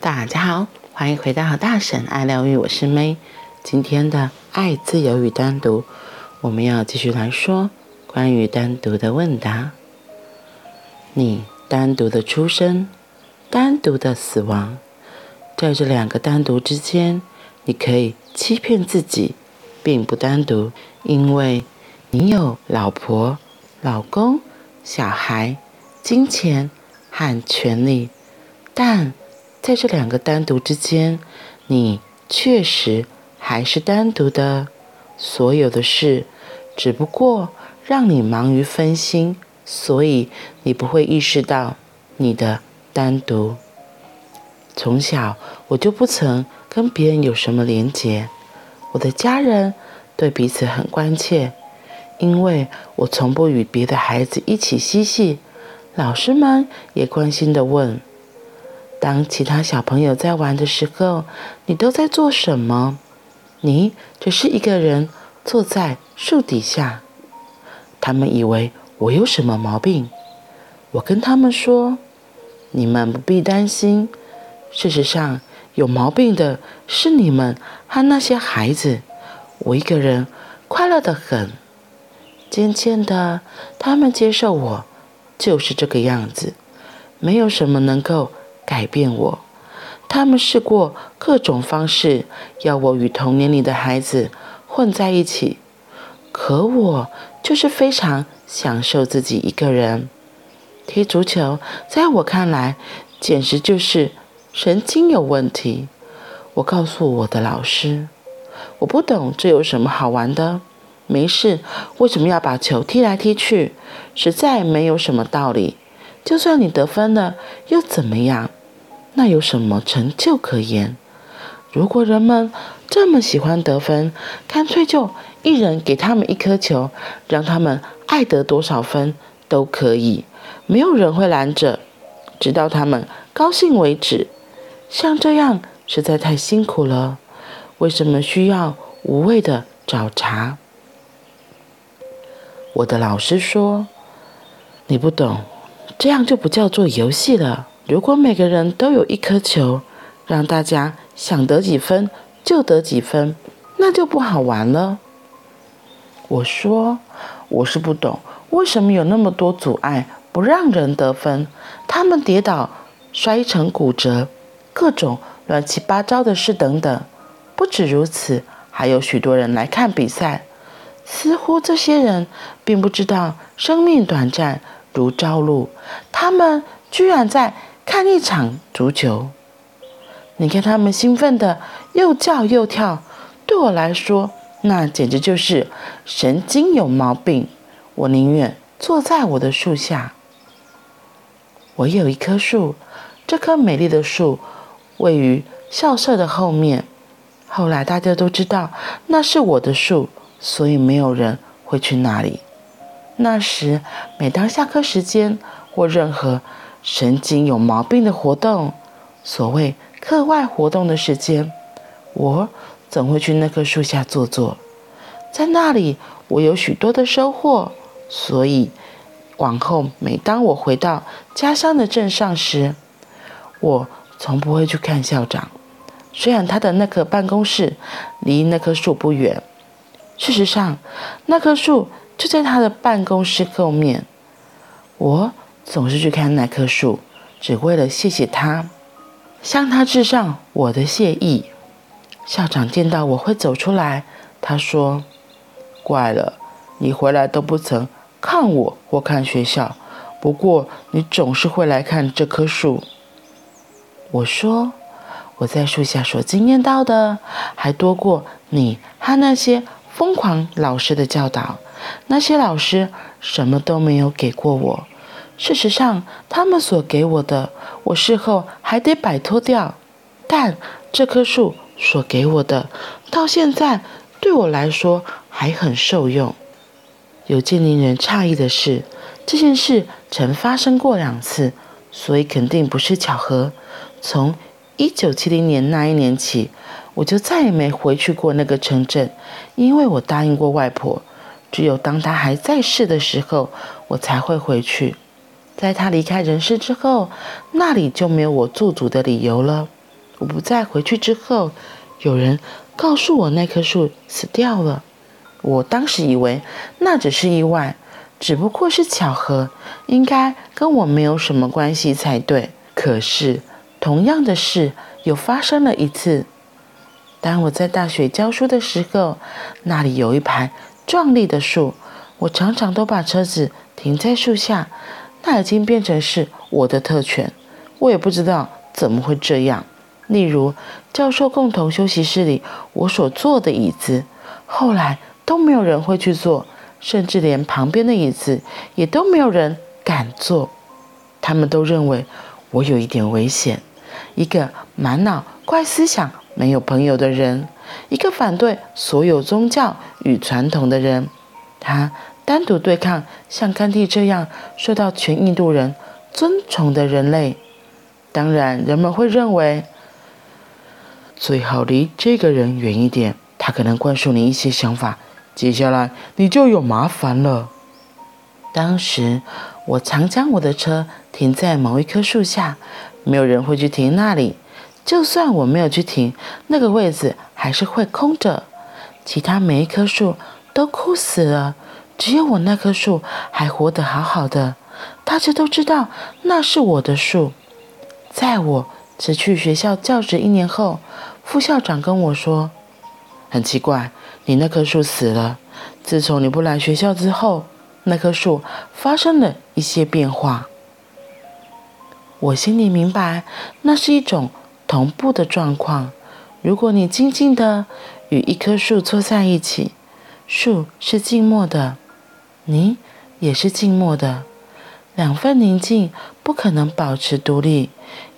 大家好，欢迎回到大婶爱疗愈，我是 May。今天的爱、自由与单独，我们要继续来说关于单独的问答。你单独的出生，单独的死亡，在这两个单独之间，你可以欺骗自己，并不单独，因为你有老婆、老公、小孩、金钱和权利，但。在这两个单独之间，你确实还是单独的。所有的事，只不过让你忙于分心，所以你不会意识到你的单独。从小我就不曾跟别人有什么连结，我的家人对彼此很关切，因为我从不与别的孩子一起嬉戏。老师们也关心地问。当其他小朋友在玩的时候，你都在做什么？你只是一个人坐在树底下。他们以为我有什么毛病。我跟他们说：“你们不必担心。事实上，有毛病的是你们和那些孩子。我一个人快乐的很。”渐渐的，他们接受我就是这个样子，没有什么能够。改变我，他们试过各种方式要我与同年龄的孩子混在一起，可我就是非常享受自己一个人。踢足球，在我看来简直就是神经有问题。我告诉我的老师，我不懂这有什么好玩的，没事，为什么要把球踢来踢去？实在没有什么道理。就算你得分了，又怎么样？那有什么成就可言？如果人们这么喜欢得分，干脆就一人给他们一颗球，让他们爱得多少分都可以，没有人会拦着，直到他们高兴为止。像这样实在太辛苦了。为什么需要无谓的找茬？我的老师说：“你不懂，这样就不叫做游戏了。”如果每个人都有一颗球，让大家想得几分就得几分，那就不好玩了。我说，我是不懂，为什么有那么多阻碍不让人得分？他们跌倒、摔成骨折，各种乱七八糟的事等等。不止如此，还有许多人来看比赛，似乎这些人并不知道生命短暂如朝露，他们居然在。看一场足球，你看他们兴奋的又叫又跳，对我来说，那简直就是神经有毛病。我宁愿坐在我的树下。我有一棵树，这棵美丽的树位于校舍的后面。后来大家都知道那是我的树，所以没有人会去那里。那时，每当下课时间或任何神经有毛病的活动，所谓课外活动的时间，我总会去那棵树下坐坐，在那里我有许多的收获。所以往后每当我回到家乡的镇上时，我从不会去看校长，虽然他的那棵办公室离那棵树不远。事实上，那棵树就在他的办公室后面。我。总是去看那棵树，只为了谢谢他，向他致上我的谢意。校长见到我会走出来，他说：“怪了，你回来都不曾看我或看学校，不过你总是会来看这棵树。”我说：“我在树下所经验到的，还多过你和那些疯狂老师的教导。那些老师什么都没有给过我。”事实上，他们所给我的，我事后还得摆脱掉；但这棵树所给我的，到现在对我来说还很受用。有件令人诧异的事，这件事曾发生过两次，所以肯定不是巧合。从1970年那一年起，我就再也没回去过那个城镇，因为我答应过外婆，只有当她还在世的时候，我才会回去。在他离开人世之后，那里就没有我驻足的理由了。我不再回去之后，有人告诉我那棵树死掉了。我当时以为那只是意外，只不过是巧合，应该跟我没有什么关系才对。可是同样的事又发生了一次。当我在大学教书的时候，那里有一排壮丽的树，我常常都把车子停在树下，那已经变成是我的特权。我也不知道怎么会这样。例如，教授共同休息室里我所坐的椅子，后来都没有人会去坐，甚至连旁边的椅子也都没有人敢坐。他们都认为我有一点危险，一个满脑怪思想。没有朋友的人，一个反对所有宗教与传统的人，他单独对抗像甘地这样受到全印度人尊崇的人类。当然，人们会认为最好离这个人远一点，他可能灌输你一些想法，接下来你就有麻烦了。当时我常将我的车停在某一棵树下，没有人会去停那里。就算我没有去停，那个位置还是会空着。其他每一棵树都枯死了，只有我那棵树还活得好好的。大家都知道那是我的树。在我辞去学校教职一年后，副校长跟我说：“很奇怪，你那棵树死了。自从你不来学校之后，那棵树发生了一些变化。”我心里明白，那是一种。同步的状况。如果你静静地与一棵树坐在一起，树是静默的，你也是静默的。两份宁静不可能保持独立，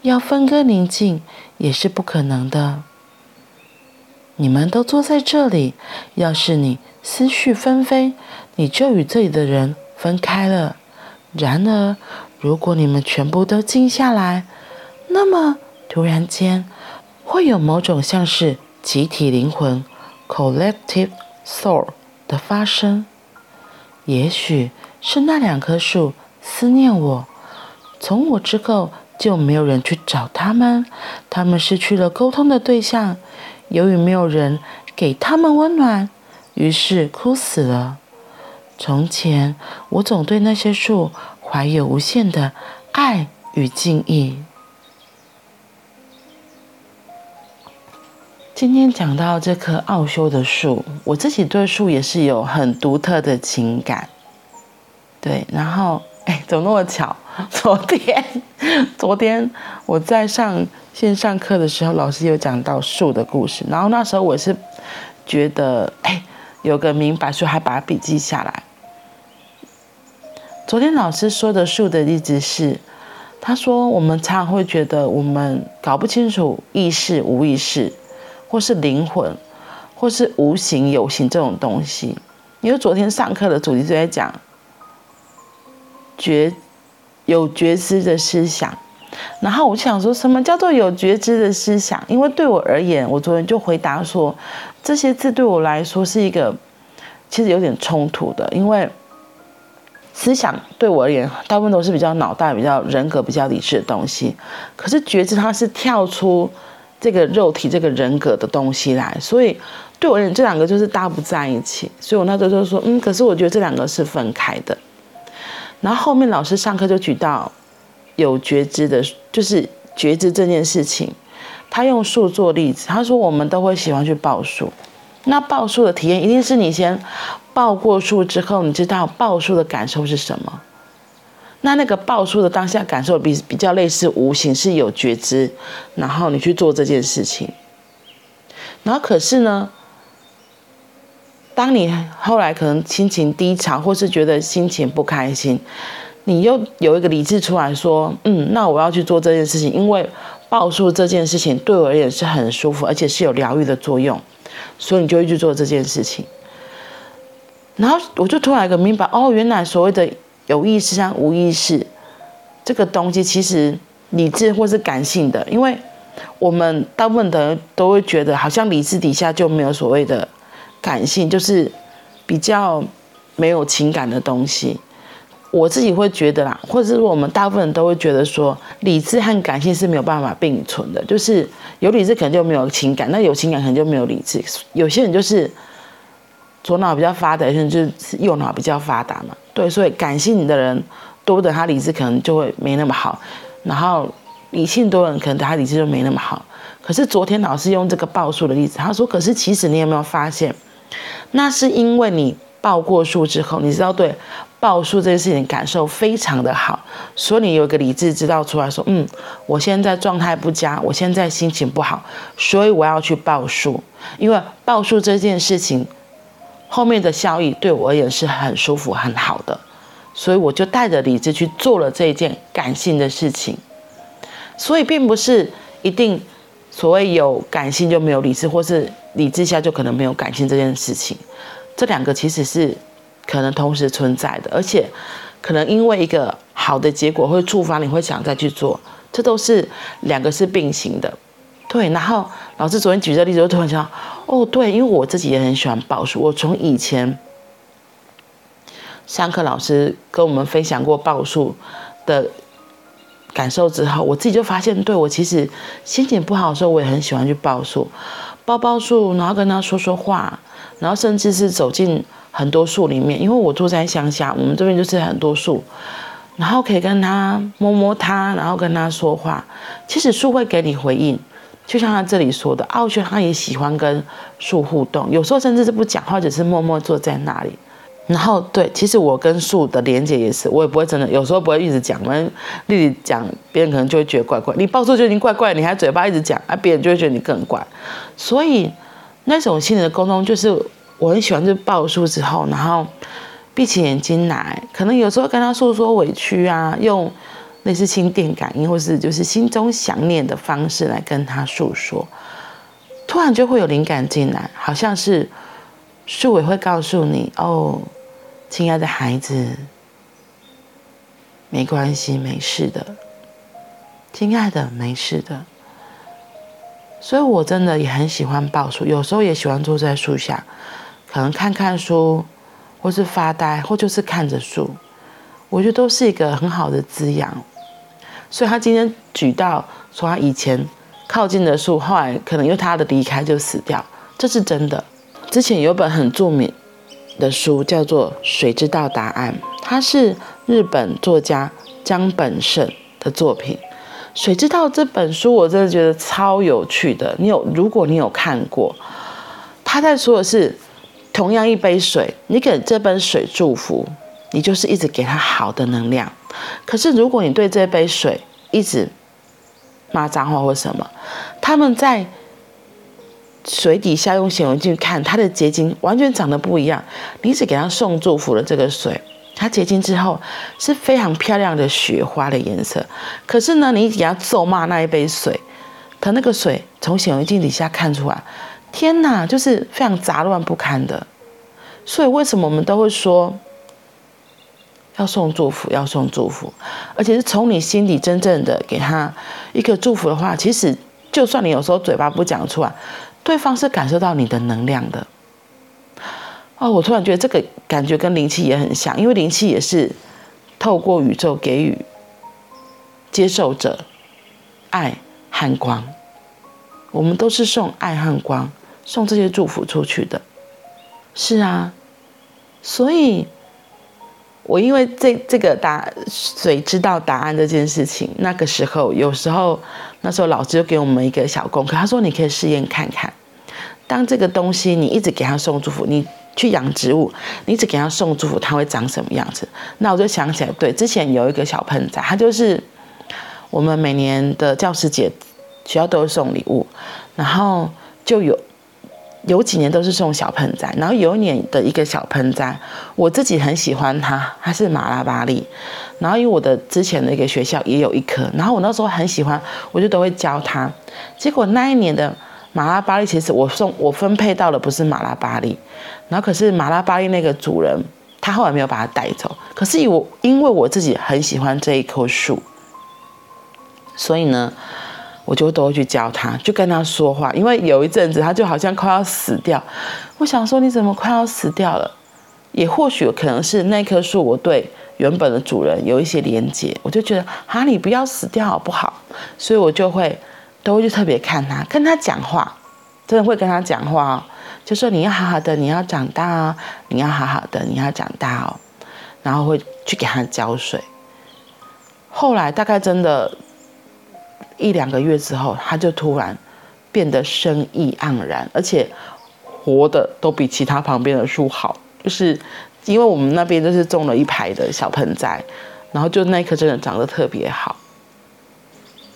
要分割宁静也是不可能的。你们都坐在这里，要是你思绪纷飞，你就与这里的人分开了。然而，如果你们全部都静下来，那么。突然间，会有某种像是集体灵魂 （collective soul） 的发生。也许是那两棵树思念我，从我之后就没有人去找他们，他们失去了沟通的对象。由于没有人给他们温暖，于是枯死了。从前，我总对那些树怀有无限的爱与敬意。今天讲到这棵奥修的树，我自己对树也是有很独特的情感。对，然后哎，怎么那么巧？昨天，昨天我在上线上课的时候，老师有讲到树的故事，然后那时候我是觉得哎，有个明白，所以还把笔记下来。昨天老师说的树的例子是，他说我们常常会觉得我们搞不清楚意识、无意识。或是灵魂，或是无形有形这种东西，因为昨天上课的主题就在讲觉有觉知的思想，然后我想说什么叫做有觉知的思想？因为对我而言，我昨天就回答说，这些字对我来说是一个其实有点冲突的，因为思想对我而言，大部分都是比较脑袋、比较人格、比较理智的东西，可是觉知它是跳出。这个肉体、这个人格的东西来，所以对我而言，这两个就是搭不在一起。所以我那时候就说，嗯，可是我觉得这两个是分开的。然后后面老师上课就举到有觉知的，就是觉知这件事情，他用树做例子，他说我们都会喜欢去报数，那报数的体验一定是你先报过数之后，你知道报数的感受是什么。那那个抱树的当下感受比比较类似无形，是有觉知，然后你去做这件事情。然后可是呢，当你后来可能心情低潮，或是觉得心情不开心，你又有一个理智出来说，嗯，那我要去做这件事情，因为抱树这件事情对我而言是很舒服，而且是有疗愈的作用，所以你就会去做这件事情。然后我就突然一个明白，哦，原来所谓的。有意识和无意识，这个东西其实理智或是感性的，因为我们大部分的人都会觉得，好像理智底下就没有所谓的感性，就是比较没有情感的东西。我自己会觉得啦，或者是我们大部分人都会觉得说，理智和感性是没有办法并存的，就是有理智可能就没有情感，那有情感可能就没有理智。有些人就是左脑比较发达，有些人就是右脑比较发达嘛。对，所以感性的人多的他理智可能就会没那么好，然后理性多的人可能他理智就没那么好。可是昨天老师用这个报数的例子，他说，可是其实你有没有发现，那是因为你报过数之后，你知道对。报数这件事情感受非常的好，所以你有一个理智知道出来说，嗯，我现在状态不佳，我现在心情不好，所以我要去报数，因为报数这件事情后面的效益对我而言是很舒服很好的，所以我就带着理智去做了这一件感性的事情，所以并不是一定所谓有感性就没有理智，或是理智下就可能没有感性这件事情，这两个其实是。可能同时存在的，而且可能因为一个好的结果会触发你会想再去做，这都是两个是并行的，对。然后老师昨天举这例子，我突然想到，哦，对，因为我自己也很喜欢报数，我从以前上课老师跟我们分享过报数的感受之后，我自己就发现，对，我其实心情不好的时候，我也很喜欢去报数，报报数，然后跟他说说话，然后甚至是走进。很多树里面，因为我住在乡下，我们这边就是很多树，然后可以跟他摸摸它，然后跟他说话。其实树会给你回应，就像他这里说的，奥轩他也喜欢跟树互动，有时候甚至是不讲话，只是默默坐在那里。然后对，其实我跟树的连接也是，我也不会真的，有时候不会一直讲，我们丽丽讲，别人可能就会觉得怪怪。你报数就已经怪怪，你还嘴巴一直讲，啊，别人就会觉得你更怪。所以那种心灵的沟通就是。我很喜欢，就报数之后，然后闭起眼睛来，可能有时候跟他诉说委屈啊，用类似心电感应或是就是心中想念的方式来跟他诉说，突然就会有灵感进来，好像是树也会告诉你哦，亲爱的孩子，没关系，没事的，亲爱的，没事的。所以我真的也很喜欢报数，有时候也喜欢坐在树下。可能看看书，或是发呆，或就是看着树，我觉得都是一个很好的滋养。所以他今天举到说，他以前靠近的树，后来可能因为他的离开就死掉，这是真的。之前有本很著名的书叫做《水知道答案》，它是日本作家江本胜的作品。《水知道》这本书我真的觉得超有趣的。你有，如果你有看过，他在说的是。同样一杯水，你给这杯水祝福，你就是一直给他好的能量。可是如果你对这杯水一直骂脏话或什么，他们在水底下用显微镜看它的结晶，完全长得不一样。你只给他送祝福的这个水，它结晶之后是非常漂亮的雪花的颜色。可是呢，你给他咒骂那一杯水，它那个水从显微镜底下看出来。天哪，就是非常杂乱不堪的，所以为什么我们都会说要送祝福，要送祝福，而且是从你心里真正的给他一个祝福的话，其实就算你有时候嘴巴不讲出来，对方是感受到你的能量的。哦，我突然觉得这个感觉跟灵气也很像，因为灵气也是透过宇宙给予接受者爱和光，我们都是送爱和光。送这些祝福出去的，是啊，所以，我因为这这个答谁知道答案这件事情，那个时候有时候那时候老师就给我们一个小功课，他说你可以试验看看，当这个东西你一直给他送祝福，你去养植物，你一直给他送祝福，它会长什么样子？那我就想起来，对，之前有一个小盆栽，它就是我们每年的教师节学校都会送礼物，然后就有。有几年都是送小盆栽，然后有一年的一个小盆栽，我自己很喜欢它，它是马拉巴栗。然后因为我的之前的一个学校也有一棵，然后我那时候很喜欢，我就都会教它。结果那一年的马拉巴栗，其实我送我分配到的不是马拉巴栗，然后可是马拉巴栗那个主人他后来没有把它带走。可是我因为我自己很喜欢这一棵树，所以呢。我就都会去教他，就跟他说话，因为有一阵子他就好像快要死掉。我想说，你怎么快要死掉了？也或许可能是那棵树，我对原本的主人有一些连接，我就觉得啊，你不要死掉好不好？所以我就会都会去特别看他，跟他讲话，真的会跟他讲话哦，就说你要好好的，你要长大哦，你要好好的，你要长大哦，然后会去给他浇水。后来大概真的，一两个月之后，它就突然变得生意盎然，而且活的都比其他旁边的树好。就是因为我们那边就是种了一排的小盆栽，然后就那棵真的长得特别好，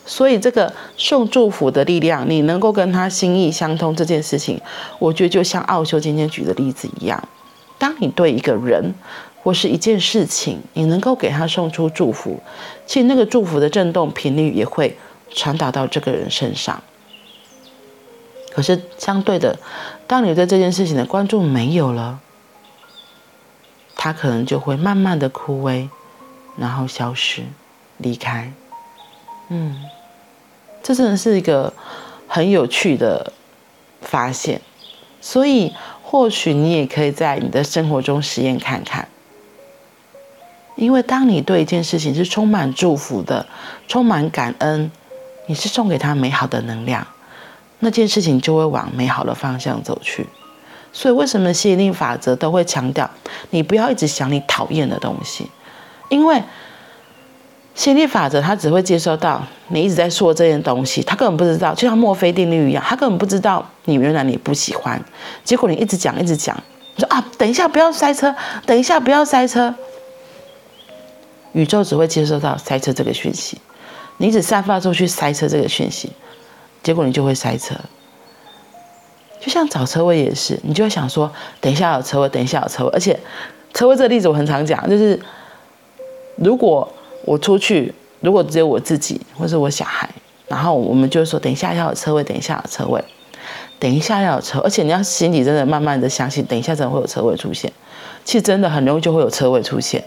所以这个送祝福的力量，你能够跟他心意相通这件事情，我觉得就像奥修今天举的例子一样，当你对一个人或是一件事情，你能够给他送出祝福，其实那个祝福的震动频率也会传达到这个人身上。可是相对的，当你对这件事情的关注没有了。它可能就会慢慢的枯萎，然后消失，离开。嗯，这真的是一个很有趣的发现。所以，或许你也可以在你的生活中实验看看。因为当你对一件事情是充满祝福的，充满感恩，你是送给他美好的能量，那件事情就会往美好的方向走去。所以，为什么吸引力法则都会强调你不要一直想你讨厌的东西？因为吸引力法则它只会接收到你一直在说这件东西，他根本不知道，就像墨菲定律一样，他根本不知道你原来你不喜欢。结果你一直讲，一直讲，你说啊，等一下不要塞车，等一下不要塞车。宇宙只会接收到塞车这个讯息，你只散发出去塞车这个讯息，结果你就会塞车。就像找车位也是，你就会想说，等一下有车位，等一下有车位。而且，车位这个例子我很常讲，就是如果我出去，如果只有我自己或是我小孩，然后我们就说，等一下要有车位，等一下有车位，等一下要有车。而且你要心里真的慢慢的相信，等一下真的会有车位出现。其实真的很容易就会有车位出现。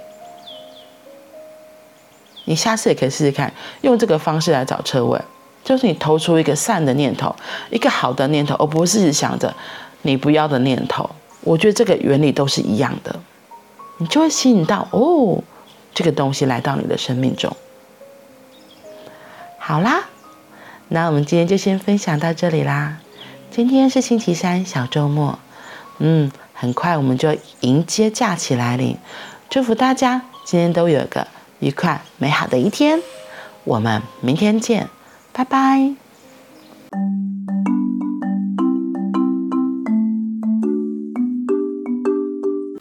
你下次也可以试试看，用这个方式来找车位。就是你投出一个善的念头，一个好的念头，而不是想着你不要的念头。我觉得这个原理都是一样的，你就会吸引到哦，这个东西来到你的生命中。好啦，那我们今天就先分享到这里啦。今天是星期三，小周末，嗯，很快我们就迎接假期来临。祝福大家今天都有一个愉快美好的一天。我们明天见。拜拜。